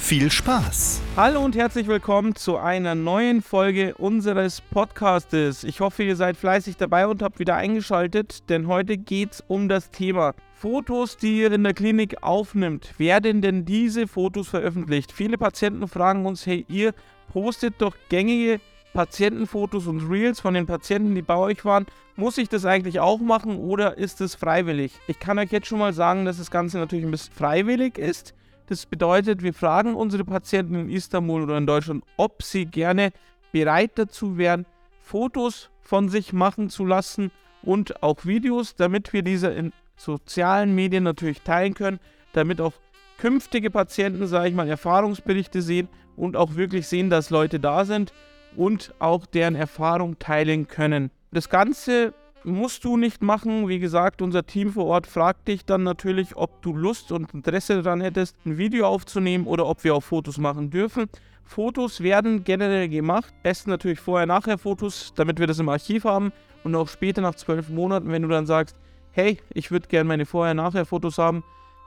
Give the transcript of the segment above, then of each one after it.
Viel Spaß! Hallo und herzlich willkommen zu einer neuen Folge unseres Podcastes. Ich hoffe, ihr seid fleißig dabei und habt wieder eingeschaltet, denn heute geht es um das Thema Fotos, die ihr in der Klinik aufnimmt. Werden denn diese Fotos veröffentlicht? Viele Patienten fragen uns, hey, ihr postet doch gängige Patientenfotos und Reels von den Patienten, die bei euch waren. Muss ich das eigentlich auch machen oder ist es freiwillig? Ich kann euch jetzt schon mal sagen, dass das Ganze natürlich ein bisschen freiwillig ist. Das bedeutet, wir fragen unsere Patienten in Istanbul oder in Deutschland, ob sie gerne bereit dazu wären, Fotos von sich machen zu lassen und auch Videos, damit wir diese in sozialen Medien natürlich teilen können, damit auch künftige Patienten, sage ich mal, Erfahrungsberichte sehen und auch wirklich sehen, dass Leute da sind und auch deren Erfahrung teilen können. Das Ganze musst du nicht machen. Wie gesagt, unser Team vor Ort fragt dich dann natürlich, ob du Lust und Interesse daran hättest, ein Video aufzunehmen oder ob wir auch Fotos machen dürfen. Fotos werden generell gemacht. Besten natürlich vorher-nachher Fotos, damit wir das im Archiv haben. Und auch später nach zwölf Monaten, wenn du dann sagst, hey, ich würde gerne meine vorher-nachher Fotos haben,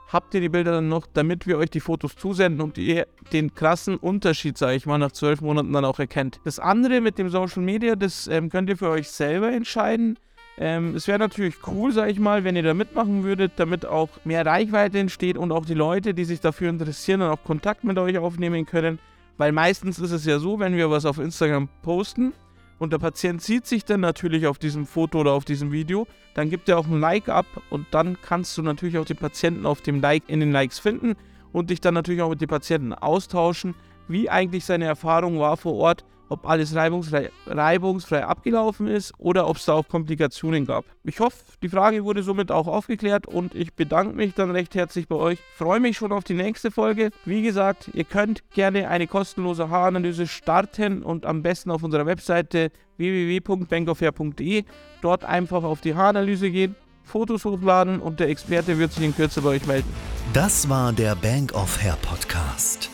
habt ihr die Bilder dann noch, damit wir euch die Fotos zusenden und ihr den krassen Unterschied, sage ich mal, nach zwölf Monaten dann auch erkennt. Das andere mit dem Social Media, das ähm, könnt ihr für euch selber entscheiden. Ähm, es wäre natürlich cool, sag ich mal, wenn ihr da mitmachen würdet, damit auch mehr Reichweite entsteht und auch die Leute, die sich dafür interessieren, dann auch Kontakt mit euch aufnehmen können. Weil meistens ist es ja so, wenn wir was auf Instagram posten und der Patient sieht sich dann natürlich auf diesem Foto oder auf diesem Video, dann gibt er auch ein Like ab und dann kannst du natürlich auch den Patienten auf dem Like in den Likes finden und dich dann natürlich auch mit den Patienten austauschen, wie eigentlich seine Erfahrung war vor Ort ob alles reibungsfrei, reibungsfrei abgelaufen ist oder ob es da auch Komplikationen gab. Ich hoffe, die Frage wurde somit auch aufgeklärt und ich bedanke mich dann recht herzlich bei euch. Freue mich schon auf die nächste Folge. Wie gesagt, ihr könnt gerne eine kostenlose Haaranalyse starten und am besten auf unserer Webseite www.bankofair.de dort einfach auf die Haaranalyse gehen. Fotos hochladen und der Experte wird sich in Kürze bei euch melden. Das war der Bank of Hair Podcast.